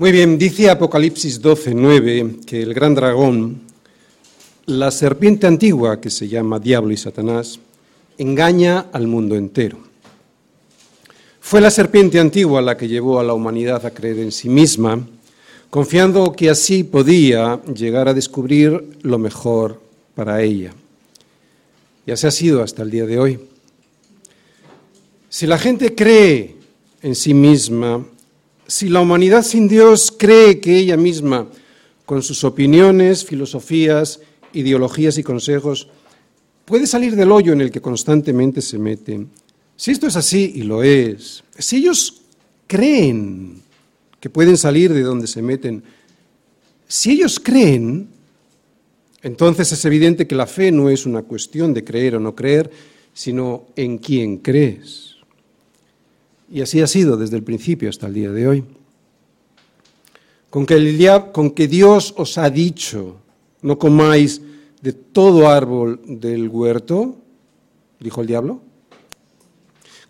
Muy bien, dice Apocalipsis 12, 9 que el gran dragón, la serpiente antigua que se llama Diablo y Satanás, engaña al mundo entero. Fue la serpiente antigua la que llevó a la humanidad a creer en sí misma, confiando que así podía llegar a descubrir lo mejor para ella. Y así ha sido hasta el día de hoy. Si la gente cree en sí misma, si la humanidad sin Dios cree que ella misma, con sus opiniones, filosofías, ideologías y consejos, puede salir del hoyo en el que constantemente se mete, si esto es así, y lo es, si ellos creen que pueden salir de donde se meten, si ellos creen, entonces es evidente que la fe no es una cuestión de creer o no creer, sino en quién crees. Y así ha sido desde el principio hasta el día de hoy. Con que, con que Dios os ha dicho, no comáis de todo árbol del huerto, dijo el diablo,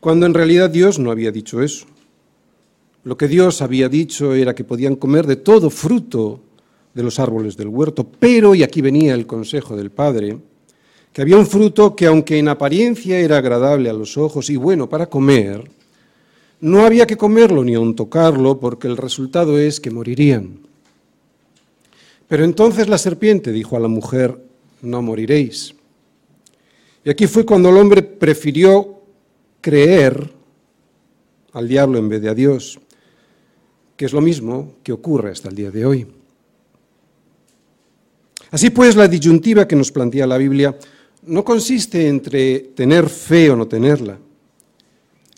cuando en realidad Dios no había dicho eso. Lo que Dios había dicho era que podían comer de todo fruto de los árboles del huerto, pero, y aquí venía el consejo del Padre, que había un fruto que aunque en apariencia era agradable a los ojos y bueno para comer, no había que comerlo ni aun tocarlo, porque el resultado es que morirían. Pero entonces la serpiente dijo a la mujer, no moriréis. Y aquí fue cuando el hombre prefirió creer al diablo en vez de a Dios, que es lo mismo que ocurre hasta el día de hoy. Así pues, la disyuntiva que nos plantea la Biblia no consiste entre tener fe o no tenerla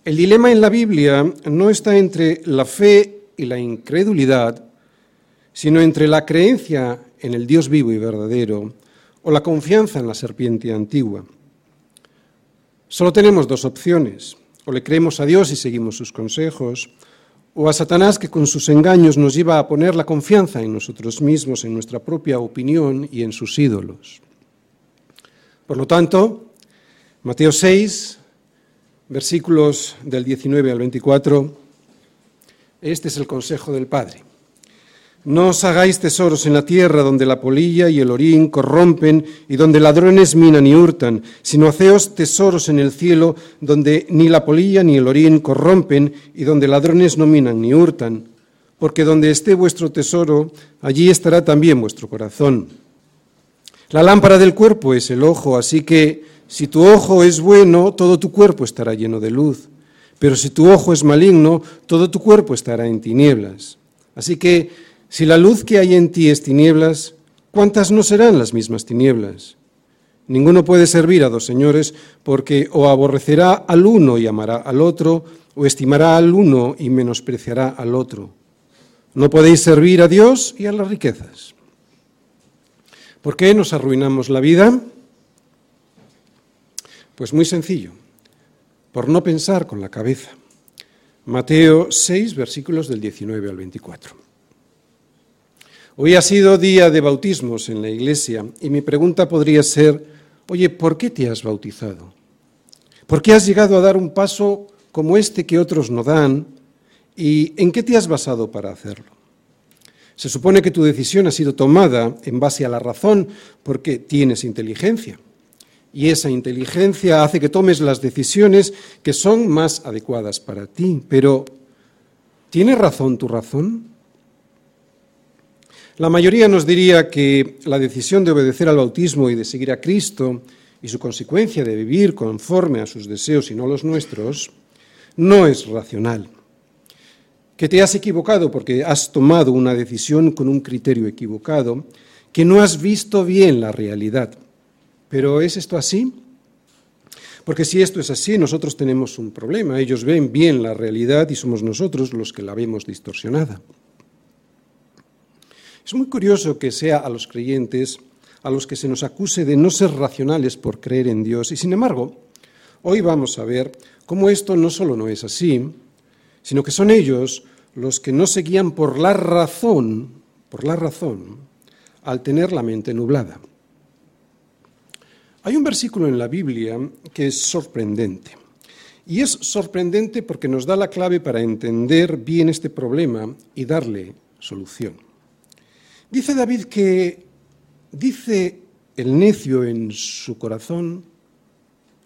el dilema en la Biblia no está entre la fe y la incredulidad, sino entre la creencia en el Dios vivo y verdadero o la confianza en la serpiente antigua. Solo tenemos dos opciones, o le creemos a Dios y seguimos sus consejos, o a Satanás que con sus engaños nos lleva a poner la confianza en nosotros mismos, en nuestra propia opinión y en sus ídolos. Por lo tanto, Mateo 6, versículos del 19 al 24, este es el consejo del Padre. No os hagáis tesoros en la tierra donde la polilla y el orín corrompen y donde ladrones minan y hurtan, sino haceos tesoros en el cielo donde ni la polilla ni el orín corrompen y donde ladrones no minan ni hurtan, porque donde esté vuestro tesoro, allí estará también vuestro corazón. La lámpara del cuerpo es el ojo, así que si tu ojo es bueno, todo tu cuerpo estará lleno de luz. Pero si tu ojo es maligno, todo tu cuerpo estará en tinieblas. Así que, si la luz que hay en ti es tinieblas, ¿cuántas no serán las mismas tinieblas? Ninguno puede servir a dos señores porque o aborrecerá al uno y amará al otro, o estimará al uno y menospreciará al otro. No podéis servir a Dios y a las riquezas. ¿Por qué nos arruinamos la vida? Pues muy sencillo, por no pensar con la cabeza. Mateo 6, versículos del 19 al 24. Hoy ha sido día de bautismos en la iglesia y mi pregunta podría ser, oye, ¿por qué te has bautizado? ¿Por qué has llegado a dar un paso como este que otros no dan? ¿Y en qué te has basado para hacerlo? Se supone que tu decisión ha sido tomada en base a la razón porque tienes inteligencia y esa inteligencia hace que tomes las decisiones que son más adecuadas para ti. Pero, ¿tiene razón tu razón? La mayoría nos diría que la decisión de obedecer al bautismo y de seguir a Cristo y su consecuencia de vivir conforme a sus deseos y no los nuestros no es racional. Que te has equivocado porque has tomado una decisión con un criterio equivocado, que no has visto bien la realidad pero ¿es esto así? Porque si esto es así, nosotros tenemos un problema. Ellos ven bien la realidad y somos nosotros los que la vemos distorsionada. Es muy curioso que sea a los creyentes a los que se nos acuse de no ser racionales por creer en Dios. Y sin embargo, hoy vamos a ver cómo esto no solo no es así, sino que son ellos los que no se guían por la razón, por la razón, al tener la mente nublada. Hay un versículo en la Biblia que es sorprendente. Y es sorprendente porque nos da la clave para entender bien este problema y darle solución. Dice David que dice el necio en su corazón,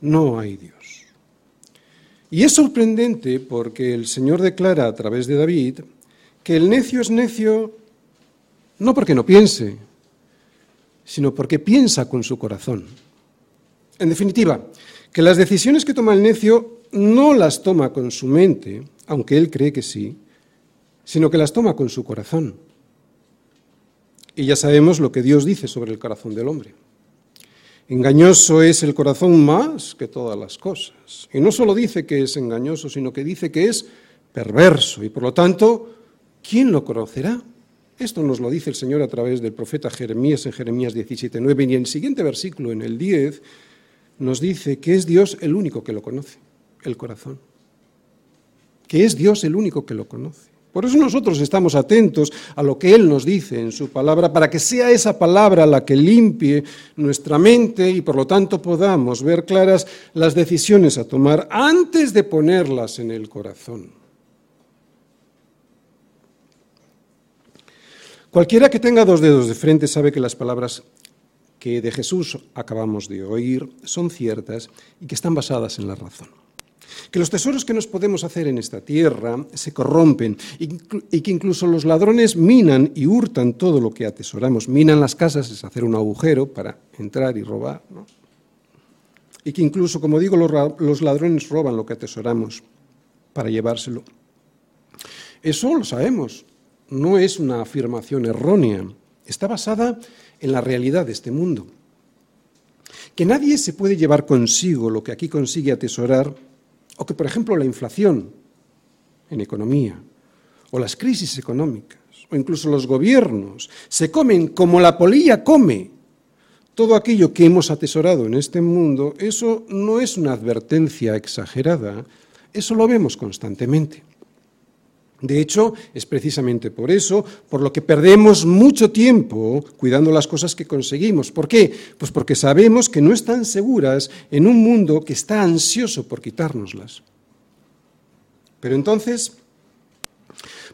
no hay Dios. Y es sorprendente porque el Señor declara a través de David que el necio es necio no porque no piense, sino porque piensa con su corazón. En definitiva, que las decisiones que toma el necio no las toma con su mente, aunque él cree que sí, sino que las toma con su corazón. Y ya sabemos lo que Dios dice sobre el corazón del hombre. Engañoso es el corazón más que todas las cosas. Y no solo dice que es engañoso, sino que dice que es perverso. Y por lo tanto, ¿quién lo conocerá? Esto nos lo dice el Señor a través del profeta Jeremías en Jeremías 17.9 y en el siguiente versículo, en el 10, nos dice que es Dios el único que lo conoce, el corazón. Que es Dios el único que lo conoce. Por eso nosotros estamos atentos a lo que Él nos dice en su palabra, para que sea esa palabra la que limpie nuestra mente y por lo tanto podamos ver claras las decisiones a tomar antes de ponerlas en el corazón. Cualquiera que tenga dos dedos de frente sabe que las palabras que de Jesús acabamos de oír son ciertas y que están basadas en la razón. Que los tesoros que nos podemos hacer en esta tierra se corrompen y que incluso los ladrones minan y hurtan todo lo que atesoramos. Minan las casas, es hacer un agujero para entrar y robar. Y que incluso, como digo, los ladrones roban lo que atesoramos para llevárselo. Eso lo sabemos, no es una afirmación errónea, está basada en la realidad de este mundo. Que nadie se puede llevar consigo lo que aquí consigue atesorar, o que, por ejemplo, la inflación en economía, o las crisis económicas, o incluso los gobiernos, se comen como la polilla come todo aquello que hemos atesorado en este mundo, eso no es una advertencia exagerada, eso lo vemos constantemente. De hecho, es precisamente por eso por lo que perdemos mucho tiempo cuidando las cosas que conseguimos. ¿Por qué? Pues porque sabemos que no están seguras en un mundo que está ansioso por quitárnoslas. Pero entonces,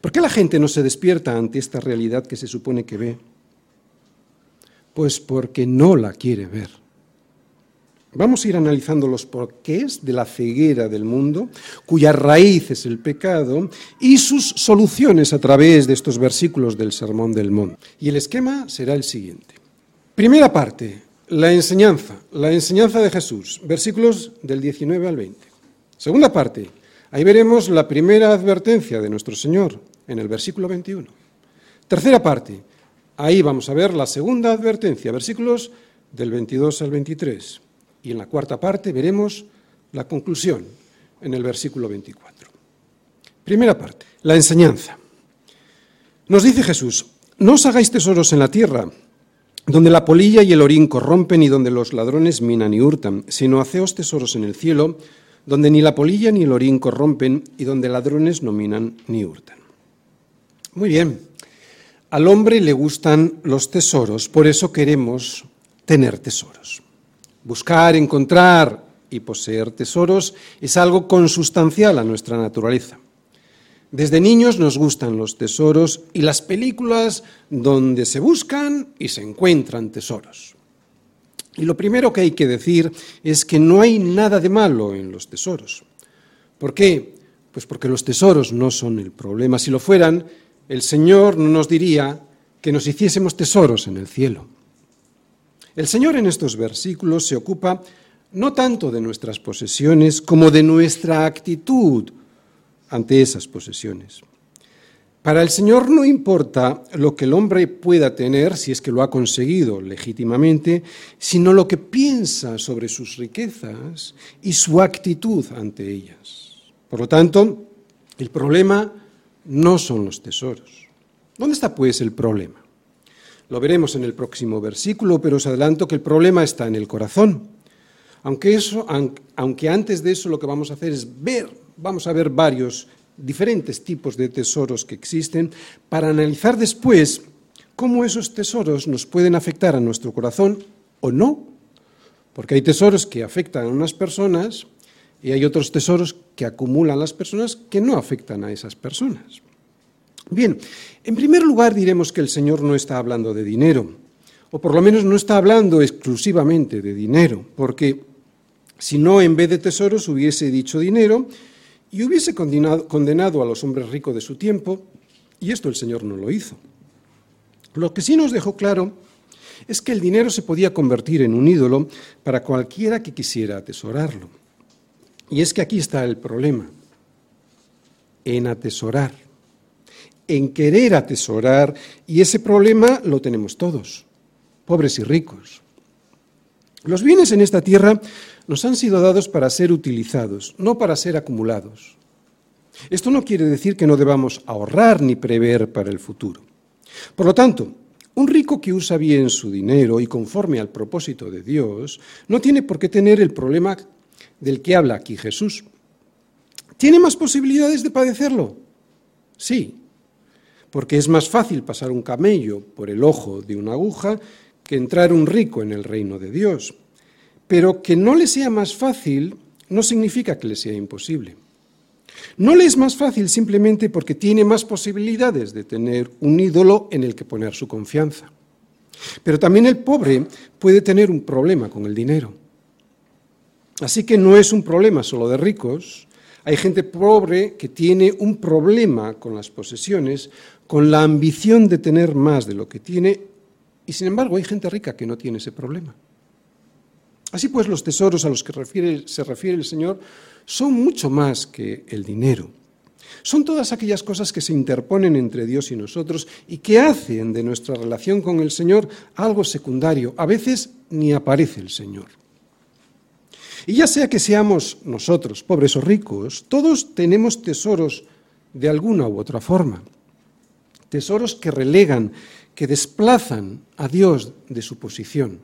¿por qué la gente no se despierta ante esta realidad que se supone que ve? Pues porque no la quiere ver. Vamos a ir analizando los porqués de la ceguera del mundo, cuya raíz es el pecado, y sus soluciones a través de estos versículos del Sermón del Monte. Y el esquema será el siguiente. Primera parte, la enseñanza, la enseñanza de Jesús, versículos del 19 al 20. Segunda parte, ahí veremos la primera advertencia de nuestro Señor, en el versículo 21. Tercera parte, ahí vamos a ver la segunda advertencia, versículos del 22 al 23. Y en la cuarta parte veremos la conclusión en el versículo 24. Primera parte, la enseñanza. Nos dice Jesús, no os hagáis tesoros en la tierra, donde la polilla y el orín corrompen y donde los ladrones minan y hurtan, sino haceos tesoros en el cielo, donde ni la polilla ni el orín corrompen y donde ladrones no minan ni hurtan. Muy bien, al hombre le gustan los tesoros, por eso queremos tener tesoros. Buscar, encontrar y poseer tesoros es algo consustancial a nuestra naturaleza. Desde niños nos gustan los tesoros y las películas donde se buscan y se encuentran tesoros. Y lo primero que hay que decir es que no hay nada de malo en los tesoros. ¿Por qué? Pues porque los tesoros no son el problema. Si lo fueran, el Señor no nos diría que nos hiciésemos tesoros en el cielo. El Señor en estos versículos se ocupa no tanto de nuestras posesiones como de nuestra actitud ante esas posesiones. Para el Señor no importa lo que el hombre pueda tener, si es que lo ha conseguido legítimamente, sino lo que piensa sobre sus riquezas y su actitud ante ellas. Por lo tanto, el problema no son los tesoros. ¿Dónde está pues el problema? Lo veremos en el próximo versículo, pero os adelanto que el problema está en el corazón. Aunque, eso, aunque antes de eso lo que vamos a hacer es ver, vamos a ver varios diferentes tipos de tesoros que existen para analizar después cómo esos tesoros nos pueden afectar a nuestro corazón o no. Porque hay tesoros que afectan a unas personas y hay otros tesoros que acumulan las personas que no afectan a esas personas. Bien, En primer lugar diremos que el Señor no está hablando de dinero, o por lo menos no está hablando exclusivamente de dinero, porque si no en vez de tesoros hubiese dicho dinero y hubiese condenado a los hombres ricos de su tiempo, y esto el Señor no lo hizo. Lo que sí nos dejó claro es que el dinero se podía convertir en un ídolo para cualquiera que quisiera atesorarlo. Y es que aquí está el problema, en atesorar, en querer atesorar, y ese problema lo tenemos todos, pobres y ricos. Los bienes en esta tierra nos han sido dados para ser utilizados, no para ser acumulados. Esto no quiere decir que no debamos ahorrar ni prever para el futuro. Por lo tanto, un rico que usa bien su dinero y conforme al propósito de Dios no tiene por qué tener el problema del que habla aquí Jesús. ¿Tiene más posibilidades de padecerlo? Sí, porque es más fácil pasar un camello por el ojo de una aguja que entrar un rico en el reino de Dios. Pero que no le sea más fácil no significa que le sea imposible. No le es más fácil simplemente porque tiene más posibilidades de tener un ídolo en el que poner su confianza. Pero también el pobre puede tener un problema con el dinero. Así que no es un problema solo de ricos. Hay gente pobre que tiene un problema con las posesiones, con la ambición de tener más de lo que tiene, y sin embargo hay gente rica que no tiene ese problema. Así pues, los tesoros a los que se refiere el Señor son mucho más que el dinero. Son todas aquellas cosas que se interponen entre Dios y nosotros y que hacen de nuestra relación con el Señor algo secundario. A veces ni aparece el Señor. Y ya sea que seamos nosotros, pobres o ricos, todos tenemos tesoros de alguna u otra forma. Tesoros que relegan, que desplazan a Dios de su posición.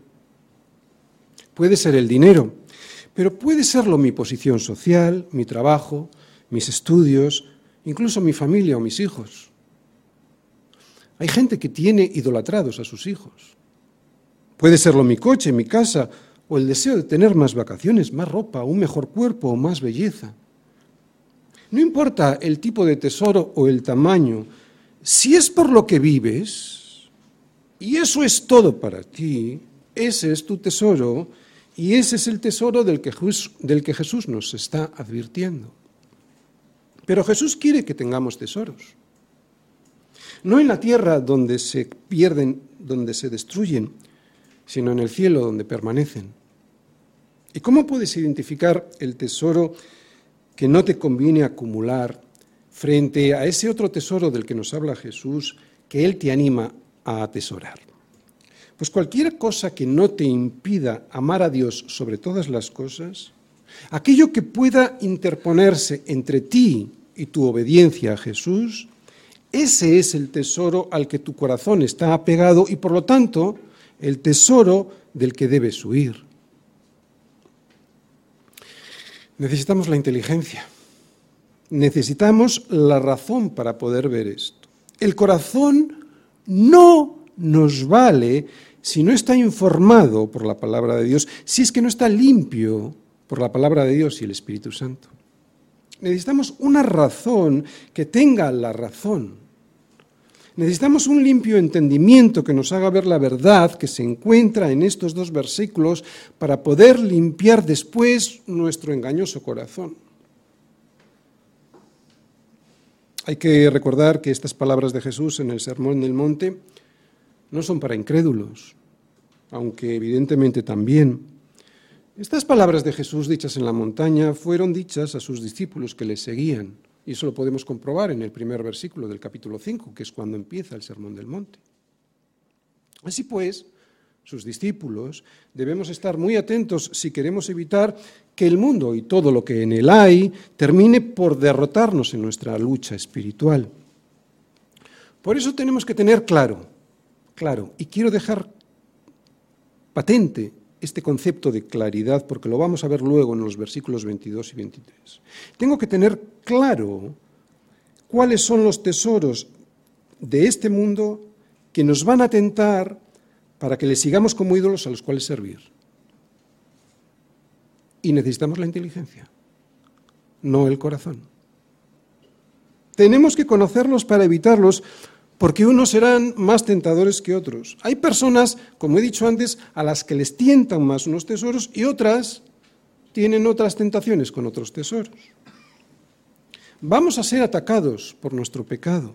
Puede ser el dinero, pero puede serlo mi posición social, mi trabajo, mis estudios, incluso mi familia o mis hijos. Hay gente que tiene idolatrados a sus hijos. Puede serlo mi coche, mi casa, o el deseo de tener más vacaciones, más ropa, un mejor cuerpo o más belleza. No importa el tipo de tesoro o el tamaño, si es por lo que vives, y eso es todo para ti, ese es tu tesoro, y ese es el tesoro del que, Jesús, nos está advirtiendo. Pero Jesús quiere que tengamos tesoros. No en la tierra donde se pierden, donde se destruyen, sino en el cielo donde permanecen. ¿Y cómo puedes identificar el tesoro que no te conviene acumular frente a ese otro tesoro del que nos habla Jesús que Él te anima a atesorar? Pues cualquier cosa que no te impida amar a Dios sobre todas las cosas, aquello que pueda interponerse entre ti y tu obediencia a Jesús, ese es el tesoro al que tu corazón está apegado y por lo tanto el tesoro del que debes huir. Necesitamos la inteligencia, necesitamos la razón para poder ver esto. El corazón no nos vale si no está informado por la palabra de Dios, si es que no está limpio por la palabra de Dios y el Espíritu Santo. Necesitamos una razón que tenga la razón. Necesitamos un limpio entendimiento que nos haga ver la verdad que se encuentra en estos dos versículos para poder limpiar después nuestro engañoso corazón. Hay que recordar que estas palabras de Jesús en el Sermón del Monte no son para incrédulos, aunque evidentemente también. Estas palabras de Jesús dichas en la montaña fueron dichas a sus discípulos que le seguían, y eso lo podemos comprobar en el primer versículo del capítulo 5, que es cuando empieza el Sermón del Monte. Así pues, sus discípulos, debemos estar muy atentos si queremos evitar que el mundo y todo lo que en él hay termine por derrotarnos en nuestra lucha espiritual. Por eso tenemos que tener claro, claro, y quiero dejar patente este concepto de claridad, porque lo vamos a ver luego en los versículos 22 y 23. Tengo que tener claro cuáles son los tesoros de este mundo que nos van a tentar para que le sigamos como ídolos a los cuales servir. Y necesitamos la inteligencia, no el corazón. Tenemos que conocerlos para evitarlos, porque unos serán más tentadores que otros. Hay personas, como he dicho antes, a las que les tientan más unos tesoros y otras tienen otras tentaciones con otros tesoros. Vamos a ser atacados por nuestro pecado,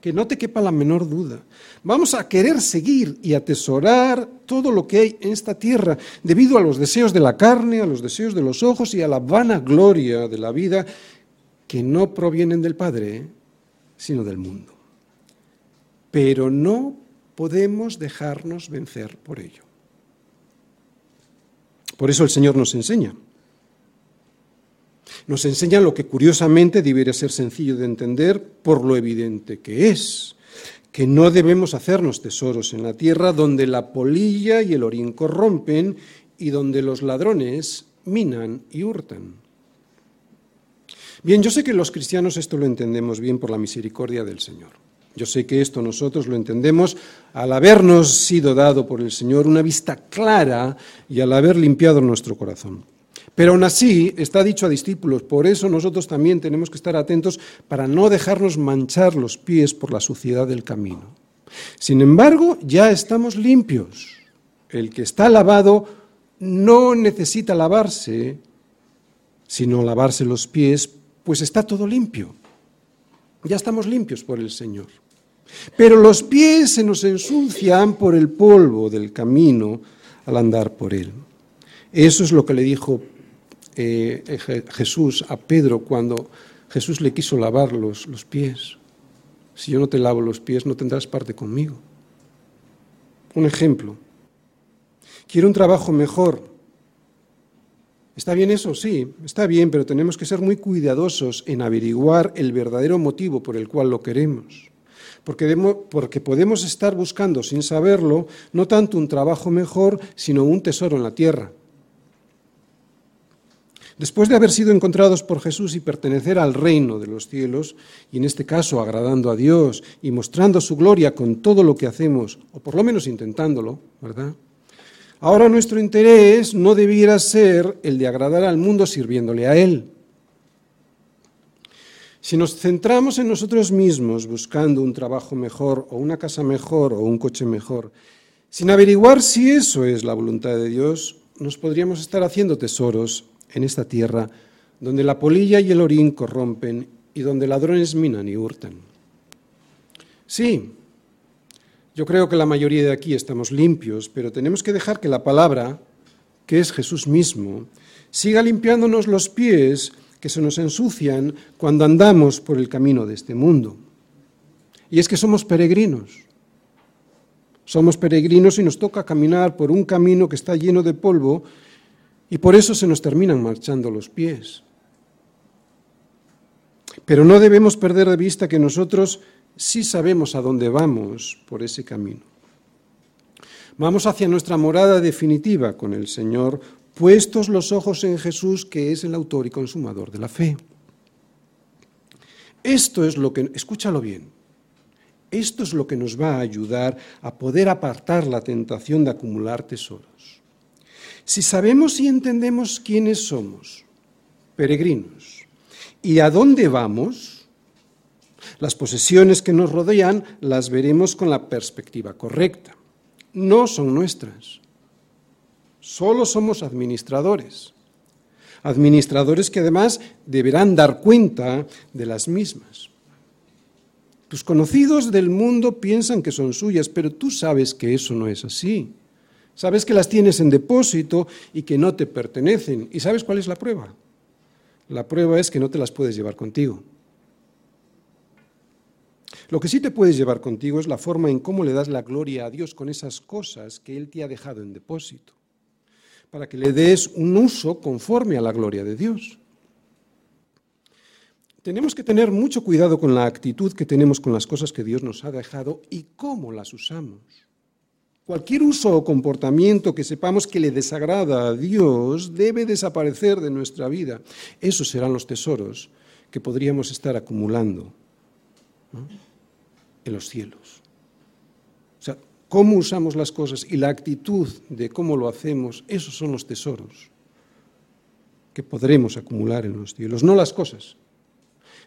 que no te quepa la menor duda. Vamos a querer seguir y atesorar todo lo que hay en esta tierra, debido a los deseos de la carne, a los deseos de los ojos y a la vana gloria de la vida, que no provienen del Padre, sino del mundo pero no podemos dejarnos vencer por ello. Por eso el Señor nos enseña. Nos enseña lo que curiosamente debería ser sencillo de entender por lo evidente que es, que no debemos hacernos tesoros en la tierra donde la polilla y el orín corrompen y donde los ladrones minan y hurtan. Bien, yo sé que los cristianos esto lo entendemos bien por la misericordia del Señor. Yo sé que esto nosotros lo entendemos al habernos sido dado por el Señor una vista clara y al haber limpiado nuestro corazón. Pero aún así está dicho a discípulos, por eso nosotros también tenemos que estar atentos para no dejarnos manchar los pies por la suciedad del camino. Sin embargo, ya estamos limpios. El que está lavado no necesita lavarse, sino lavarse los pies, pues está todo limpio. Ya estamos limpios por el Señor. Pero los pies se nos ensucian por el polvo del camino al andar por él. Eso es lo que le dijo eh, Jesús a Pedro cuando Jesús le quiso lavar los, los pies. Si yo no te lavo los pies, no tendrás parte conmigo. Un ejemplo. Quiero un trabajo mejor. ¿Está bien eso? Sí, está bien, pero tenemos que ser muy cuidadosos en averiguar el verdadero motivo por el cual lo queremos porque, podemos estar buscando sin saberlo no tanto un trabajo mejor, sino un tesoro en la tierra. Después de haber sido encontrados por Jesús y pertenecer al reino de los cielos, y en este caso agradando a Dios y mostrando su gloria con todo lo que hacemos, o por lo menos intentándolo, ¿verdad? Ahora nuestro interés no debiera ser el de agradar al mundo sirviéndole a Él. Si nos centramos en nosotros mismos buscando un trabajo mejor o una casa mejor o un coche mejor, sin averiguar si eso es la voluntad de Dios, nos podríamos estar haciendo tesoros en esta tierra donde la polilla y el orín corrompen y donde ladrones minan y hurtan. Sí, yo creo que la mayoría de aquí estamos limpios, pero tenemos que dejar que la palabra, que es Jesús mismo, siga limpiándonos los pies que se nos ensucian cuando andamos por el camino de este mundo. Y es que somos peregrinos. Somos peregrinos y nos toca caminar por un camino que está lleno de polvo y por eso se nos terminan marchando los pies. Pero no debemos perder de vista que nosotros sí sabemos a dónde vamos por ese camino. Vamos hacia nuestra morada definitiva con el Señor puestos los ojos en Jesús, que es el autor y consumador de la fe. Esto es lo que, escúchalo bien, esto es lo que nos va a ayudar a poder apartar la tentación de acumular tesoros. Si sabemos y entendemos quiénes somos, peregrinos, y a dónde vamos, las posesiones que nos rodean las veremos con la perspectiva correcta. No son nuestras, Solo somos administradores. Administradores que además deberán dar cuenta de las mismas. Tus conocidos del mundo piensan que son suyas, pero tú sabes que eso no es así. Sabes que las tienes en depósito y que no te pertenecen. ¿Y sabes cuál es la prueba? La prueba es que no te las puedes llevar contigo. Lo que sí te puedes llevar contigo es la forma en cómo le das la gloria a Dios con esas cosas que Él te ha dejado en depósito para que le des un uso conforme a la gloria de Dios. Tenemos que tener mucho cuidado con la actitud que tenemos con las cosas que Dios nos ha dejado y cómo las usamos. Cualquier uso o comportamiento que sepamos que le desagrada a Dios debe desaparecer de nuestra vida. Esos serán los tesoros que podríamos estar acumulando en los cielos. O sea, cómo usamos las cosas y la actitud de cómo lo hacemos, esos son los tesoros que podremos acumular en los cielos, no las cosas.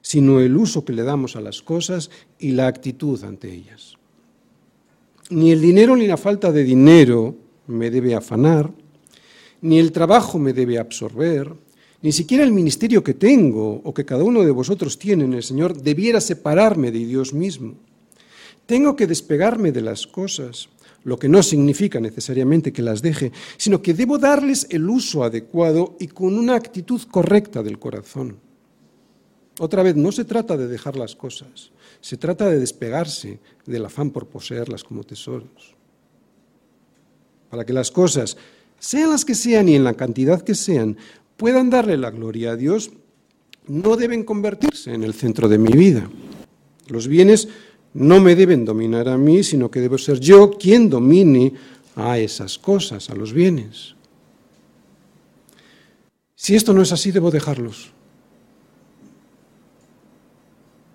sino el uso que le damos a las cosas y la actitud ante ellas. Ni el dinero ni la falta de dinero me debe afanar, ni el trabajo me debe absorber, ni siquiera el ministerio que tengo o que cada uno de vosotros tiene en el Señor debiera separarme de Dios mismo. Tengo que despegarme de las cosas, lo que no significa necesariamente que las deje, sino que debo darles el uso adecuado y con una actitud correcta del corazón. Otra vez, no se trata de dejar las cosas, se trata de despegarse del afán por poseerlas como tesoros. Para que las cosas, sean las que sean y en la cantidad que sean, puedan darle la gloria a Dios, no deben convertirse en el centro de mi vida. Los bienes no me deben dominar a mí, sino que debo ser yo quien domine a esas cosas, a los bienes. Si esto no es así, debo dejarlos.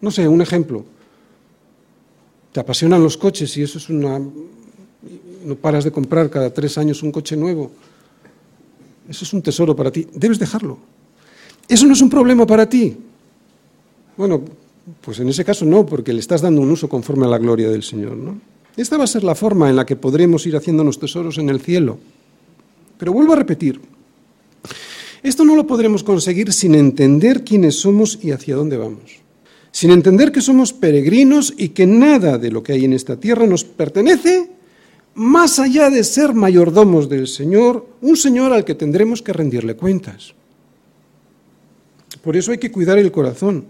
No sé, un ejemplo. Te apasionan los coches y eso es una... No paras de comprar cada tres años un coche nuevo. Eso es un tesoro para ti. Debes dejarlo. Eso no es un problema para ti. Bueno, pues en ese caso no, porque le estás dando un uso conforme a la gloria del Señor. ¿no? Esta va a ser la forma en la que podremos ir haciéndonos tesoros en el cielo. Pero vuelvo a repetir, esto no lo podremos conseguir sin entender quiénes somos y hacia dónde vamos. Sin entender que somos peregrinos y que nada de lo que hay en esta tierra nos pertenece más allá de ser mayordomos del Señor, un Señor al que tendremos que rendirle cuentas. Por eso hay que cuidar el corazón.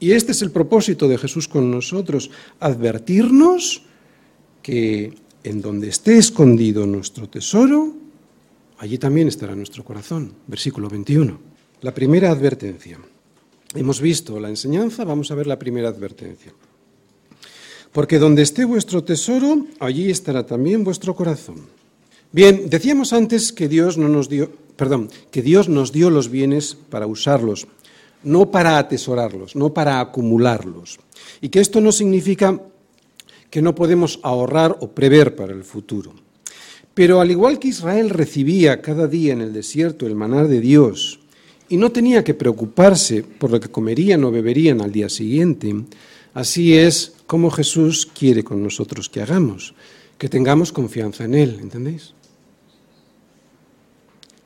Y este es el propósito de Jesús con nosotros, advertirnos que en donde esté escondido nuestro tesoro, allí también estará nuestro corazón. Versículo 21. La primera advertencia. Hemos visto la enseñanza, vamos a ver la primera advertencia. Porque donde esté vuestro tesoro, allí estará también vuestro corazón. Bien, decíamos antes que Dios no nos dio, perdón, que Dios nos dio los bienes para usarlos, no para atesorarlos, no para acumularlos. Y que esto no significa que no podemos ahorrar o prever para el futuro. Pero al igual que Israel recibía cada día en el desierto el manar de Dios y no tenía que preocuparse por lo que comerían o beberían al día siguiente, así es como Jesús quiere con nosotros que hagamos, que tengamos confianza en Él, ¿entendéis?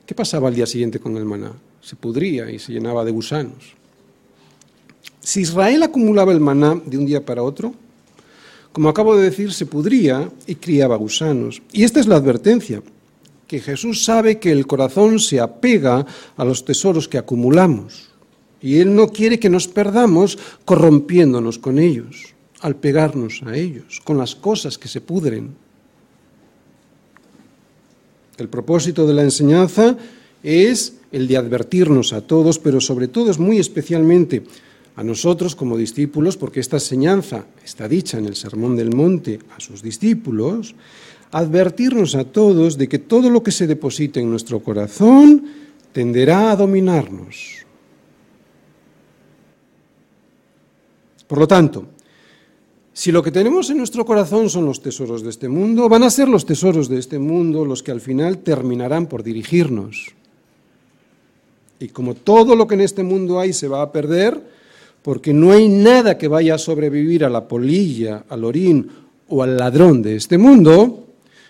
¿Qué pasaba al día siguiente con el maná? Se pudría y se llenaba de gusanos. Si Israel acumulaba el maná de un día para otro, como acabo de decir, se pudría y criaba gusanos. Y esta es la advertencia, que Jesús sabe que el corazón se apega a los tesoros que acumulamos. Y Él no quiere que nos perdamos corrompiéndonos con ellos al pegarnos a ellos, con las cosas que se pudren. El propósito de la enseñanza es el de advertirnos a todos, pero sobre todo es muy especialmente a nosotros como discípulos, porque esta enseñanza está dicha en el Sermón del Monte a sus discípulos, advertirnos a todos de que todo lo que se deposite en nuestro corazón tenderá a dominarnos. Por lo tanto, si lo que tenemos en nuestro corazón son los tesoros de este mundo, van a ser los tesoros de este mundo los que al final terminarán por dirigirnos. Y como todo lo que en este mundo hay se va a perder, porque no hay nada que vaya a sobrevivir a la polilla, al orín o al ladrón de este mundo,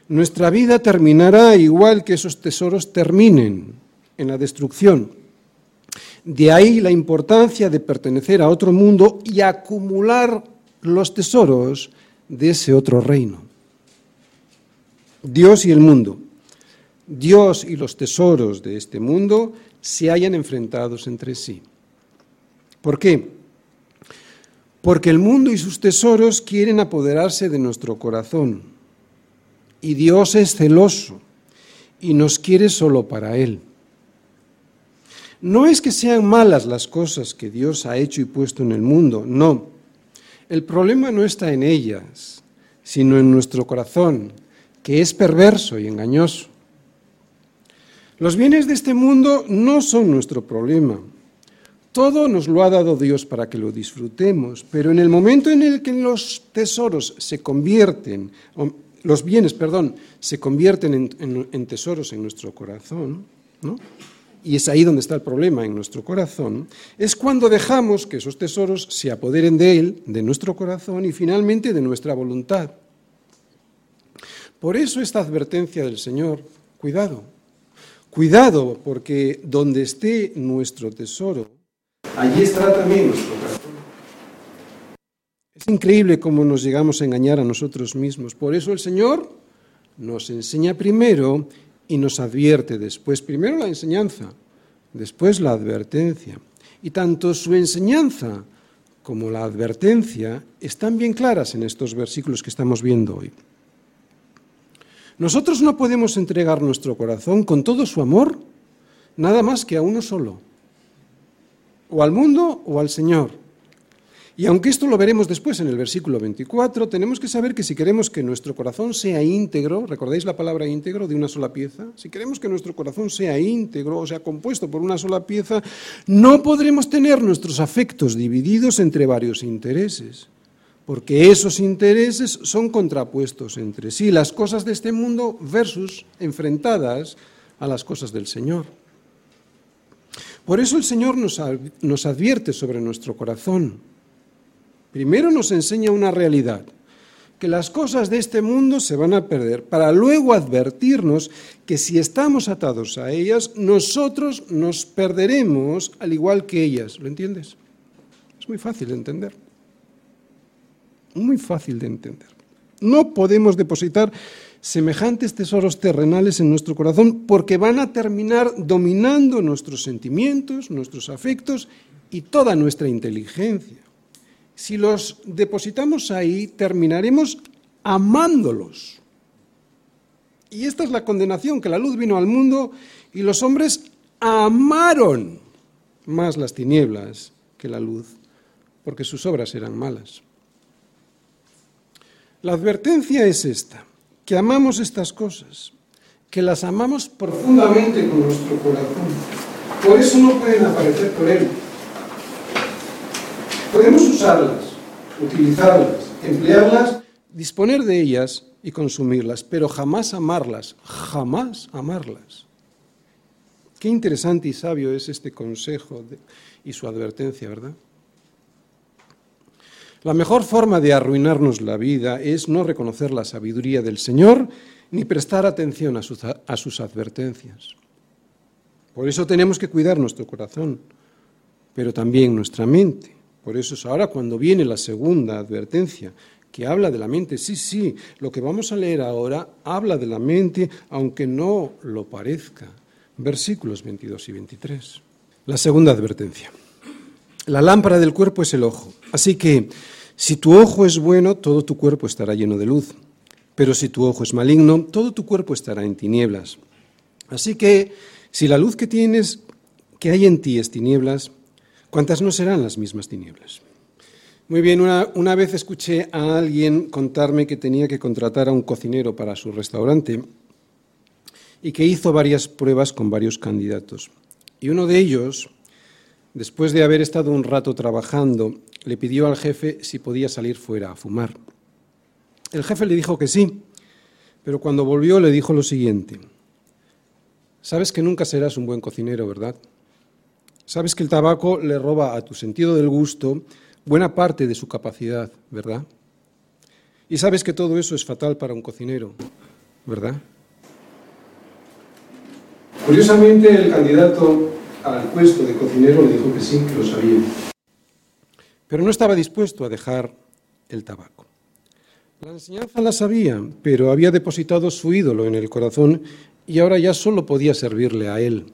nuestra vida terminará igual que esos tesoros terminen en la destrucción. De ahí la importancia de pertenecer a otro mundo y acumular los tesoros de ese otro reino. Dios y el mundo, Dios y los tesoros de este mundo se hayan enfrentados entre sí. ¿Por qué? Porque el mundo y sus tesoros quieren apoderarse de nuestro corazón. Y Dios es celoso y nos quiere solo para Él. No es que sean malas las cosas que Dios ha hecho y puesto en el mundo, no el problema no está en ellas, sino en nuestro corazón, que es perverso y engañoso. Los bienes de este mundo no son nuestro problema. Todo nos lo ha dado Dios para que lo disfrutemos, pero en el momento en el que los tesoros se convierten, los bienes, perdón, se convierten en, tesoros en nuestro corazón, y es ahí donde está el problema en nuestro corazón, es cuando dejamos que esos tesoros se apoderen de él, de nuestro corazón y finalmente de nuestra voluntad. Por eso esta advertencia del Señor, cuidado, cuidado, porque donde esté nuestro tesoro, allí estará también nuestro corazón. Es increíble cómo nos llegamos a engañar a nosotros mismos. Por eso el Señor nos enseña primero y nos advierte después. Primero la enseñanza, después la advertencia. Y tanto su enseñanza como la advertencia están bien claras en estos versículos que estamos viendo hoy. Nosotros no podemos entregar nuestro corazón con todo su amor nada más que a uno solo, o al mundo o al Señor. Y aunque esto lo veremos después en el versículo 24, tenemos que saber que si queremos que nuestro corazón sea íntegro, ¿recordáis la palabra íntegro de una sola pieza? Si queremos que nuestro corazón sea íntegro, o sea, compuesto por una sola pieza, no podremos tener nuestros afectos divididos entre varios intereses, porque esos intereses son contrapuestos entre sí, las cosas de este mundo versus enfrentadas a las cosas del Señor. Por eso el Señor nos, advierte sobre nuestro corazón Primero nos enseña una realidad, que las cosas de este mundo se van a perder, para luego advertirnos que si estamos atados a ellas, nosotros nos perderemos al igual que ellas. ¿Lo entiendes? Es muy fácil de entender. Muy fácil de entender. No podemos depositar semejantes tesoros terrenales en nuestro corazón porque van a terminar dominando nuestros sentimientos, nuestros afectos y toda nuestra inteligencia si los depositamos ahí, terminaremos amándolos. Y esta es la condenación, que la luz vino al mundo y los hombres amaron más las tinieblas que la luz, porque sus obras eran malas. La advertencia es esta, que amamos estas cosas, que las amamos profundamente con nuestro corazón. Por eso no pueden aparecer por él Podemos usarlas, utilizarlas, emplearlas, disponer de ellas y consumirlas, pero jamás amarlas, jamás amarlas. Qué interesante y sabio es este consejo y su advertencia, ¿verdad? La mejor forma de arruinarnos la vida es no reconocer la sabiduría del Señor ni prestar atención a sus, a sus advertencias. Por eso tenemos que cuidar nuestro corazón, pero también nuestra mente. Por eso es ahora cuando viene la segunda advertencia, que habla de la mente. Sí, sí, lo que vamos a leer ahora habla de la mente, aunque no lo parezca. Versículos 22 y 23. La segunda advertencia. La lámpara del cuerpo es el ojo. Así que si tu ojo es bueno, todo tu cuerpo estará lleno de luz. Pero si tu ojo es maligno, todo tu cuerpo estará en tinieblas. Así que si la luz que tienes, que hay en ti es tinieblas, ¿Cuántas no serán las mismas tinieblas? Muy bien, una, vez escuché a alguien contarme que tenía que contratar a un cocinero para su restaurante y que hizo varias pruebas con varios candidatos. Y uno de ellos, después de haber estado un rato trabajando, le pidió al jefe si podía salir fuera a fumar. El jefe le dijo que sí, pero cuando volvió le dijo lo siguiente, sabes que nunca serás un buen cocinero, ¿verdad? Sabes que el tabaco le roba a tu sentido del gusto buena parte de su capacidad, ¿verdad? Y sabes que todo eso es fatal para un cocinero, ¿verdad? Curiosamente, el candidato al puesto de cocinero le dijo que sí, que lo sabía. Pero no estaba dispuesto a dejar el tabaco. La enseñanza la sabía, pero había depositado su ídolo en el corazón y ahora ya solo podía servirle a él.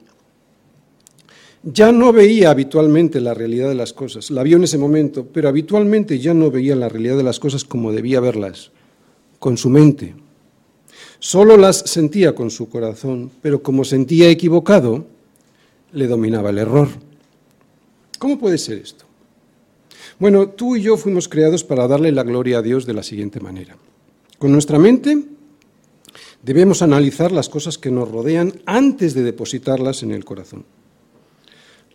Ya no veía habitualmente la realidad de las cosas, la vio en ese momento, pero habitualmente ya no veía la realidad de las cosas como debía verlas, con su mente. Solo las sentía con su corazón, pero como sentía equivocado, le dominaba el error. ¿Cómo puede ser esto? Bueno, tú y yo fuimos creados para darle la gloria a Dios de la siguiente manera. Con nuestra mente debemos analizar las cosas que nos rodean antes de depositarlas en el corazón.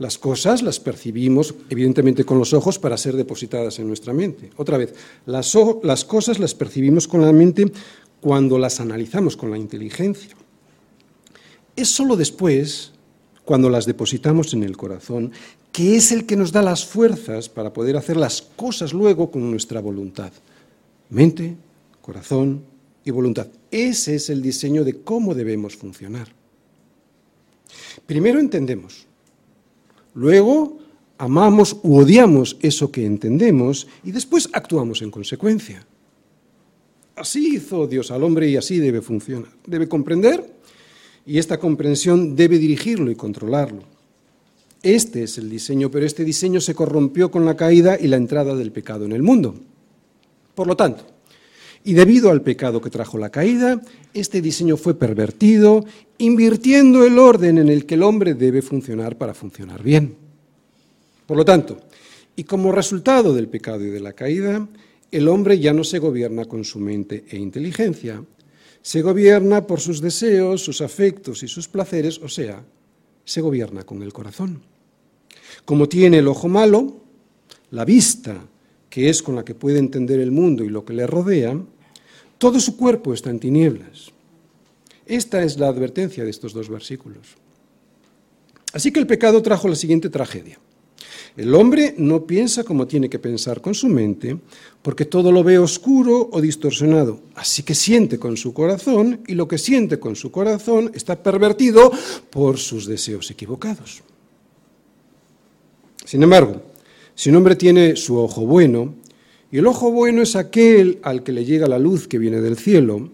Las cosas las percibimos evidentemente con los ojos para ser depositadas en nuestra mente. Otra vez, las, cosas las percibimos con la mente cuando las analizamos con la inteligencia. Es solo después, cuando las depositamos en el corazón, que es el que nos da las fuerzas para poder hacer las cosas luego con nuestra voluntad. Mente, corazón y voluntad. Ese es el diseño de cómo debemos funcionar. Primero entendemos, luego amamos u odiamos eso que entendemos y después actuamos en consecuencia. Así hizo Dios al hombre y así debe funcionar. Debe comprender y esta comprensión debe dirigirlo y controlarlo. Este es el diseño, pero este diseño se corrompió con la caída y la entrada del pecado en el mundo. Por lo tanto, y debido al pecado que trajo la caída, este diseño fue pervertido, invirtiendo el orden en el que el hombre debe funcionar para funcionar bien. Por lo tanto, y como resultado del pecado y de la caída, el hombre ya no se gobierna con su mente e inteligencia, se gobierna por sus deseos, sus afectos y sus placeres, o sea, se gobierna con el corazón. Como tiene el ojo malo, la vista, que es con la que puede entender el mundo y lo que le rodea, todo su cuerpo está en tinieblas. Esta es la advertencia de estos dos versículos. Así que el pecado trajo la siguiente tragedia. El hombre no piensa como tiene que pensar con su mente, porque todo lo ve oscuro o distorsionado. Así que siente con su corazón y lo que siente con su corazón está pervertido por sus deseos equivocados. Sin embargo, si un hombre tiene su ojo bueno, y el ojo bueno es aquel al que le llega la luz que viene del cielo,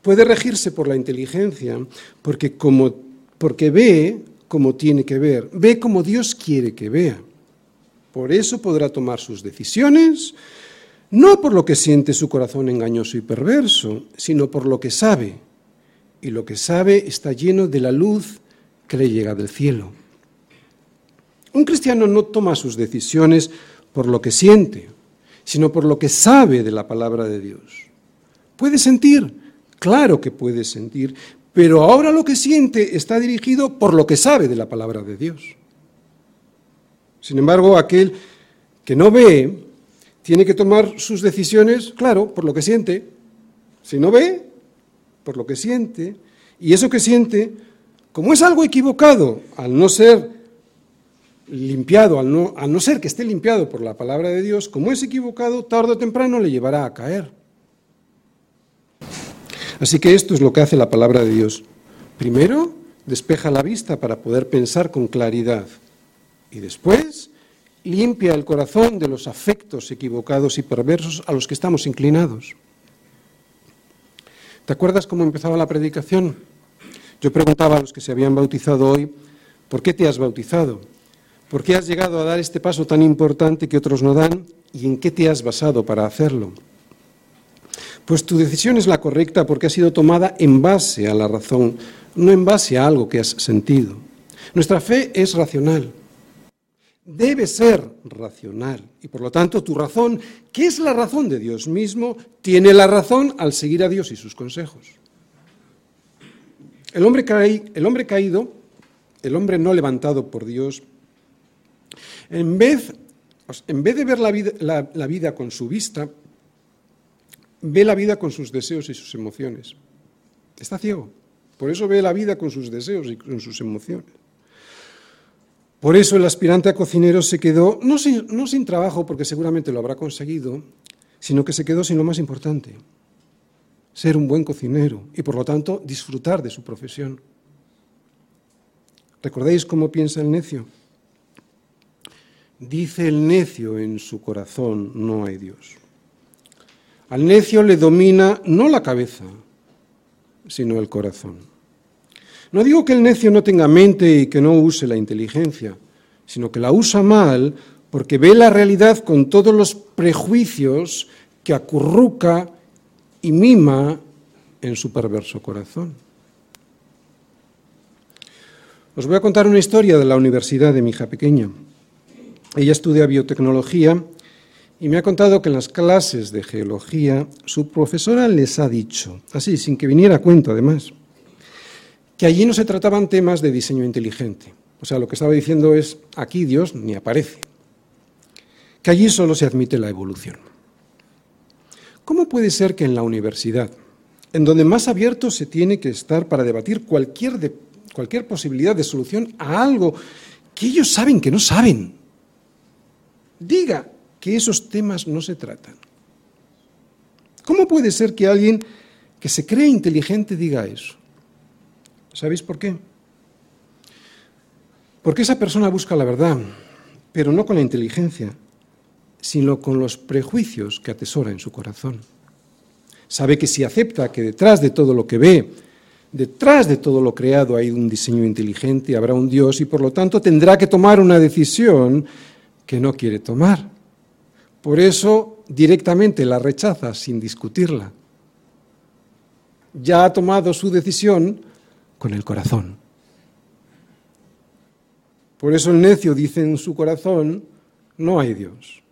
puede regirse por la inteligencia, porque, como, porque ve como tiene que ver, ve como Dios quiere que vea. Por eso podrá tomar sus decisiones, no por lo que siente su corazón engañoso y perverso, sino por lo que sabe. Y lo que sabe está lleno de la luz que le llega del cielo. Un cristiano no toma sus decisiones por lo que siente, sino por lo que sabe de la palabra de Dios. Puede sentir, claro que puede sentir, pero ahora lo que siente está dirigido por lo que sabe de la palabra de Dios. Sin embargo, aquel que no ve tiene que tomar sus decisiones, claro, por lo que siente. Si no ve, por lo que siente. Y eso que siente, como es algo equivocado, al no ser limpiado, al no, no ser que esté limpiado por la palabra de Dios, como es equivocado, tarde o temprano le llevará a caer. Así que esto es lo que hace la palabra de Dios. Primero, despeja la vista para poder pensar con claridad. Y después limpia el corazón de los afectos equivocados y perversos a los que estamos inclinados. ¿Te acuerdas cómo empezaba la predicación? Yo preguntaba a los que se habían bautizado hoy, ¿por qué te has bautizado? ¿Por qué has llegado a dar este paso tan importante que otros no dan? ¿Y en qué te has basado para hacerlo? Pues tu decisión es la correcta porque ha sido tomada en base a la razón, no en base a algo que has sentido. Nuestra fe es racional debe ser racional. Y por lo tanto, tu razón, que es la razón de Dios mismo, tiene la razón al seguir a Dios y sus consejos. El hombre, caído, el hombre no levantado por Dios, en vez, en vez de ver la vida, la vida con su vista, ve la vida con sus deseos y sus emociones. Está ciego. Por eso ve la vida con sus deseos y con sus emociones. Por eso el aspirante a cocinero se quedó, no sin, no sin trabajo, porque seguramente lo habrá conseguido, sino que se quedó sin lo más importante, ser un buen cocinero y por lo tanto disfrutar de su profesión. ¿Recordáis cómo piensa el necio? Dice el necio en su corazón, no hay Dios. Al necio le domina no la cabeza, sino el corazón. No digo que el necio no tenga mente y que no use la inteligencia, sino que la usa mal porque ve la realidad con todos los prejuicios que acurruca y mima en su perverso corazón. Os voy a contar una historia de la universidad de mi hija pequeña. Ella estudia biotecnología y me ha contado que en las clases de geología su profesora les ha dicho, así, sin que viniera a cuento además, que allí no se trataban temas de diseño inteligente. O sea, lo que estaba diciendo es, aquí Dios ni aparece. Que allí solo se admite la evolución. ¿Cómo puede ser que en la universidad, en donde más abierto se tiene que estar para debatir cualquier, cualquier posibilidad de solución a algo que ellos saben que no saben. Diga que esos temas no se tratan. ¿Cómo puede ser que alguien que se cree inteligente diga eso? ¿Sabéis por qué? Porque esa persona busca la verdad, pero no con la inteligencia, sino con los prejuicios que atesora en su corazón. Sabe que si acepta que detrás de todo lo que ve, detrás de todo lo creado hay un diseño inteligente, habrá un Dios y por lo tanto tendrá que tomar una decisión que no quiere tomar. Por eso directamente la rechaza sin discutirla. Ya ha tomado su decisión con el corazón. Por eso el necio dice en su corazón, no hay Dios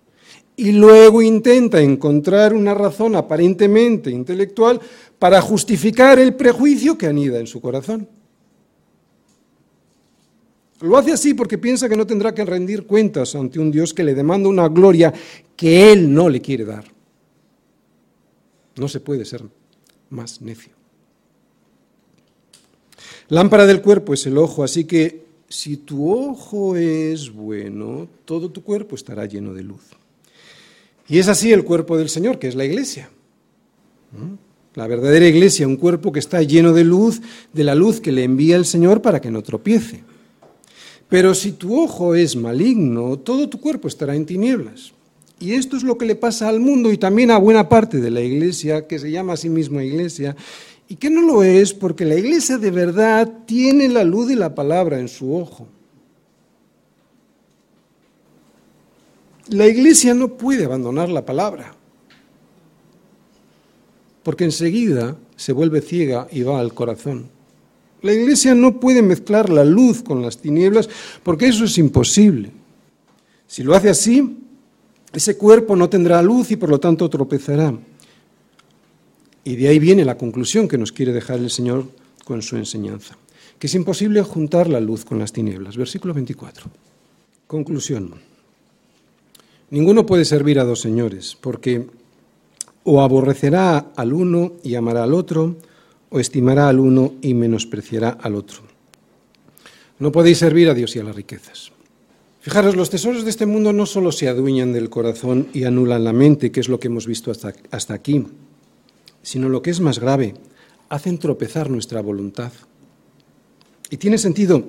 y luego intenta encontrar una razón aparentemente intelectual para justificar el prejuicio que anida en su corazón. Lo hace así porque piensa que no tendrá que rendir cuentas ante un Dios que le demanda una gloria que él no le quiere dar. No se puede ser más necio. Lámpara del cuerpo es el ojo, así que si tu ojo es bueno, todo tu cuerpo estará lleno de luz. Y es así el cuerpo del Señor, que es la iglesia. La verdadera iglesia, un cuerpo que está lleno de luz, de la luz que le envía el Señor para que no tropiece. Pero si tu ojo es maligno, todo tu cuerpo estará en tinieblas. Y esto es lo que le pasa al mundo y también a buena parte de la iglesia, que se llama a sí misma iglesia, y que no lo es porque la iglesia de verdad tiene la luz de la palabra en su ojo. La iglesia no puede abandonar la palabra, porque enseguida se vuelve ciega y va al corazón. La iglesia no puede mezclar la luz con las tinieblas, porque eso es imposible. Si lo hace así, ese cuerpo no tendrá luz y por lo tanto tropezará. Y de ahí viene la conclusión que nos quiere dejar el Señor con su enseñanza, que es imposible juntar la luz con las tinieblas. Versículo 24. Conclusión. Ninguno puede servir a dos señores, porque o aborrecerá al uno y amará al otro, o estimará al uno y menospreciará al otro. No podéis servir a Dios y a las riquezas. Fijaros, los tesoros de este mundo no solo se adueñan del corazón y anulan la mente, que es lo que hemos visto hasta, hasta aquí, sino lo que es más grave, hacen tropezar nuestra voluntad. Y tiene sentido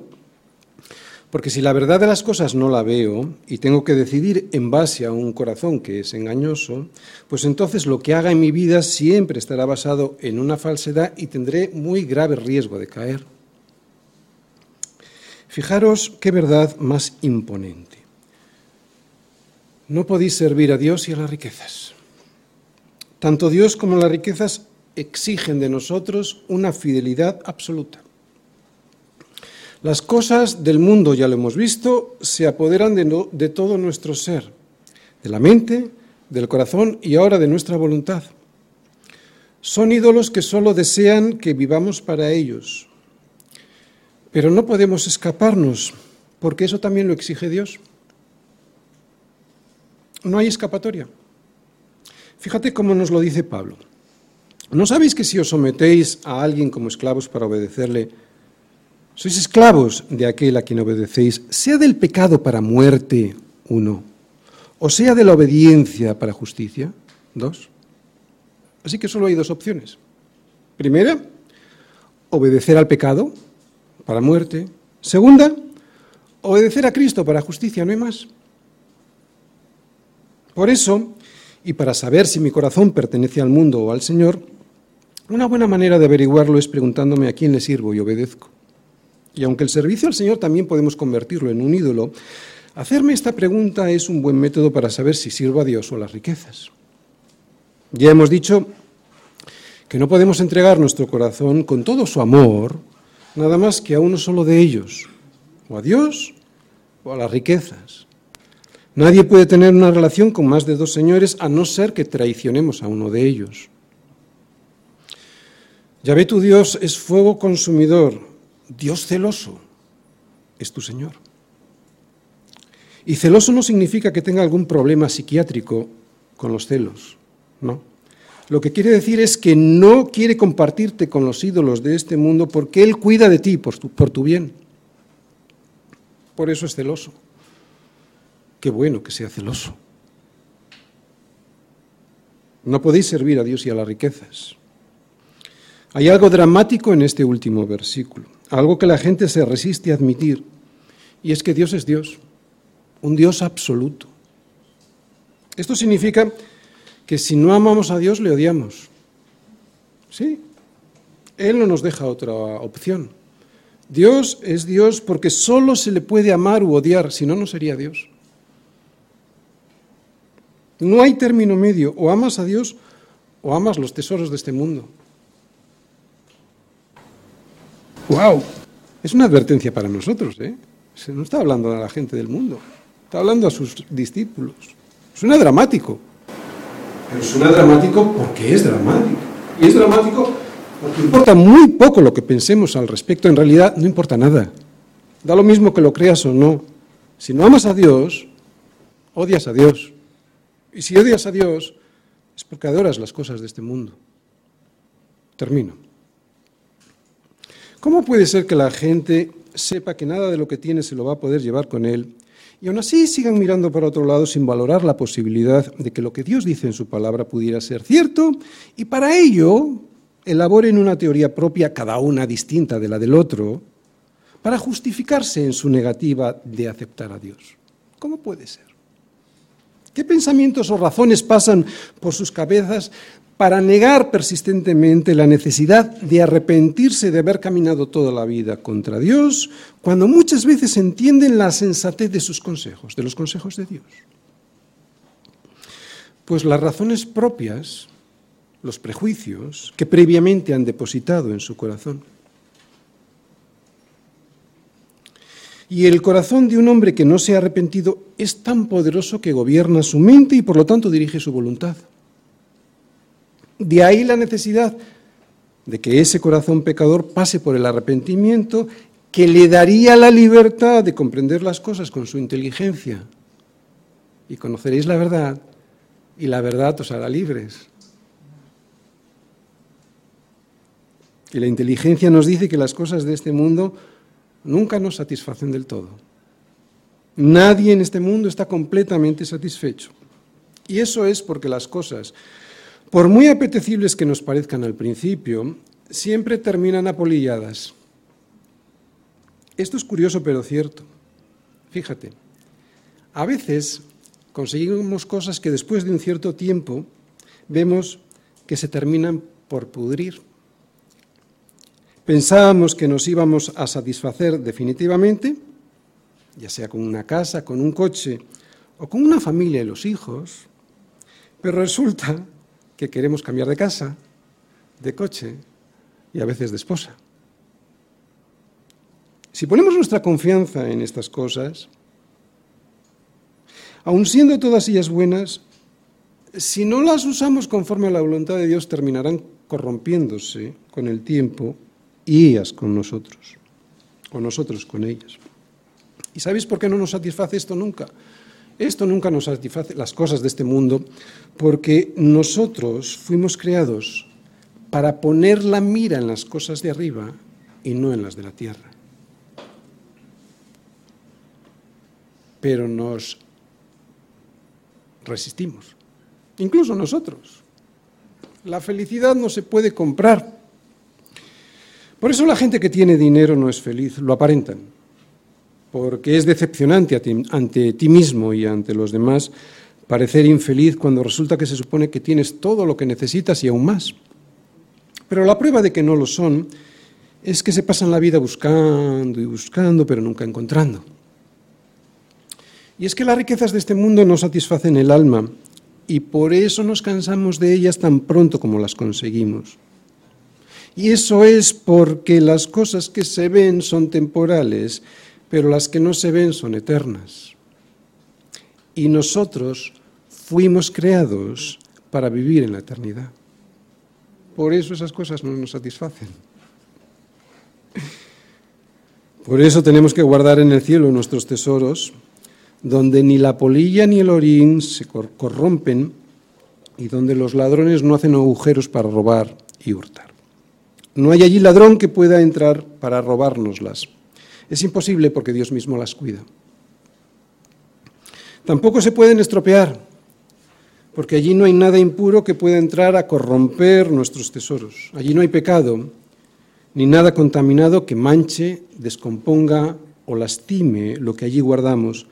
porque si la verdad de las cosas no la veo y tengo que decidir en base a un corazón que es engañoso, pues entonces lo que haga en mi vida siempre estará basado en una falsedad y tendré muy grave riesgo de caer. Fijaros qué verdad más imponente. No podéis servir a Dios y a las riquezas. Tanto Dios como las riquezas exigen de nosotros una fidelidad absoluta. Las cosas del mundo, ya lo hemos visto, se apoderan de, todo nuestro ser, de la mente, del corazón y ahora de nuestra voluntad. Son ídolos que solo desean que vivamos para ellos. Pero no podemos escaparnos, porque eso también lo exige Dios. No hay escapatoria. Fíjate cómo nos lo dice Pablo. ¿No sabéis que si os sometéis a alguien como esclavos para obedecerle, sois esclavos de aquel a quien obedecéis, sea del pecado para muerte, uno, o sea de la obediencia para justicia, dos. Así que solo hay dos opciones. Primera, obedecer al pecado para muerte. Segunda, obedecer a Cristo para justicia, no hay más. Por eso, y para saber si mi corazón pertenece al mundo o al Señor, una buena manera de averiguarlo es preguntándome a quién le sirvo y obedezco. Y aunque el servicio al Señor también podemos convertirlo en un ídolo, hacerme esta pregunta es un buen método para saber si sirvo a Dios o a las riquezas. Ya hemos dicho que no podemos entregar nuestro corazón con todo su amor nada más que a uno solo de ellos, o a Dios o a las riquezas. Nadie puede tener una relación con más de dos señores a no ser que traicionemos a uno de ellos. ve tu Dios es fuego consumidor, Dios celoso es tu Señor. Y celoso no significa que tenga algún problema psiquiátrico con los celos, no. Lo que quiere decir es que no quiere compartirte con los ídolos de este mundo porque Él cuida de ti por tu bien. Por eso es celoso. Qué bueno que sea celoso. No podéis servir a Dios y a las riquezas. Hay algo dramático en este último versículo, algo que la gente se resiste a admitir, y es que Dios es Dios, un Dios absoluto. Esto significa que si no amamos a Dios le odiamos. Sí, Él no nos deja otra opción. Dios es Dios porque solo se le puede amar u odiar, si no, no sería Dios. No hay término medio, o amas a Dios o amas los tesoros de este mundo. ¡Wow! Es una advertencia para nosotros, ¿eh? Se no está hablando a la gente del mundo, está hablando a sus discípulos. Suena dramático, pero suena dramático porque es dramático. Y es dramático porque importa muy poco lo que pensemos al respecto, en realidad no importa nada. Da lo mismo que lo creas o no. Si no amas a Dios, odias a Dios. Y si odias a Dios, es porque adoras las cosas de este mundo. Termino. ¿Cómo puede ser que la gente sepa que nada de lo que tiene se lo va a poder llevar con él y aún así sigan mirando para otro lado sin valorar la posibilidad de que lo que Dios dice en su palabra pudiera ser cierto y para ello elaboren una teoría propia, cada una distinta de la del otro, para justificarse en su negativa de aceptar a Dios? ¿Cómo puede ser? ¿Qué pensamientos o razones pasan por sus cabezas para negar persistentemente la necesidad de arrepentirse de haber caminado toda la vida contra Dios, cuando muchas veces entienden la sensatez de sus consejos, de los consejos de Dios. Pues las razones propias, los prejuicios que previamente han depositado en su corazón. Y el corazón de un hombre que no se ha arrepentido es tan poderoso que gobierna su mente y por lo tanto dirige su voluntad. De ahí la necesidad de que ese corazón pecador pase por el arrepentimiento que le daría la libertad de comprender las cosas con su inteligencia. Y conoceréis la verdad y la verdad os hará libres. Y la inteligencia nos dice que las cosas de este mundo nunca nos satisfacen del todo. Nadie en este mundo está completamente satisfecho. Y eso es porque las cosas por muy apetecibles que nos parezcan al principio, siempre terminan apolilladas. Esto es curioso pero cierto. Fíjate, a veces conseguimos cosas que después de un cierto tiempo vemos que se terminan por pudrir. Pensábamos que nos íbamos a satisfacer definitivamente, ya sea con una casa, con un coche o con una familia y los hijos, pero resulta que queremos cambiar de casa, de coche y a veces de esposa. Si ponemos nuestra confianza en estas cosas, aun siendo todas ellas buenas, si no las usamos conforme a la voluntad de Dios, terminarán corrompiéndose con el tiempo y ellas con nosotros, o nosotros con ellas. ¿Y sabéis por qué no nos satisface esto nunca? Esto nunca nos satisface las cosas de este mundo porque nosotros fuimos creados para poner la mira en las cosas de arriba y no en las de la tierra. Pero nos resistimos, incluso nosotros. La felicidad no se puede comprar. Por eso la gente que tiene dinero no es feliz, lo aparentan porque es decepcionante ante ti mismo y ante los demás parecer infeliz cuando resulta que se supone que tienes todo lo que necesitas y aún más. Pero la prueba de que no lo son es que se pasan la vida buscando y buscando, pero nunca encontrando. Y es que las riquezas de este mundo no satisfacen el alma y por eso nos cansamos de ellas tan pronto como las conseguimos. Y eso es porque las cosas que se ven son temporales pero las que no se ven son eternas. Y nosotros fuimos creados para vivir en la eternidad. Por eso esas cosas no nos satisfacen. Por eso tenemos que guardar en el cielo nuestros tesoros, donde ni la polilla ni el orín se corrompen y donde los ladrones no hacen agujeros para robar y hurtar. No hay allí ladrón que pueda entrar para robárnoslas. Es imposible porque Dios mismo las cuida. Tampoco se pueden estropear, porque allí no hay nada impuro que pueda entrar a corromper nuestros tesoros. Allí no hay pecado, ni nada contaminado que manche, descomponga o lastime lo que allí guardamos,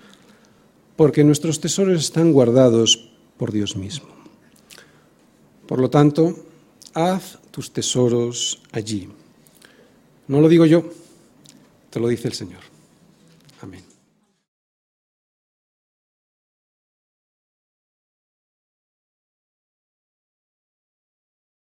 porque nuestros tesoros están guardados por Dios mismo. Por lo tanto, haz tus tesoros allí. No lo digo yo, te lo dice el Señor.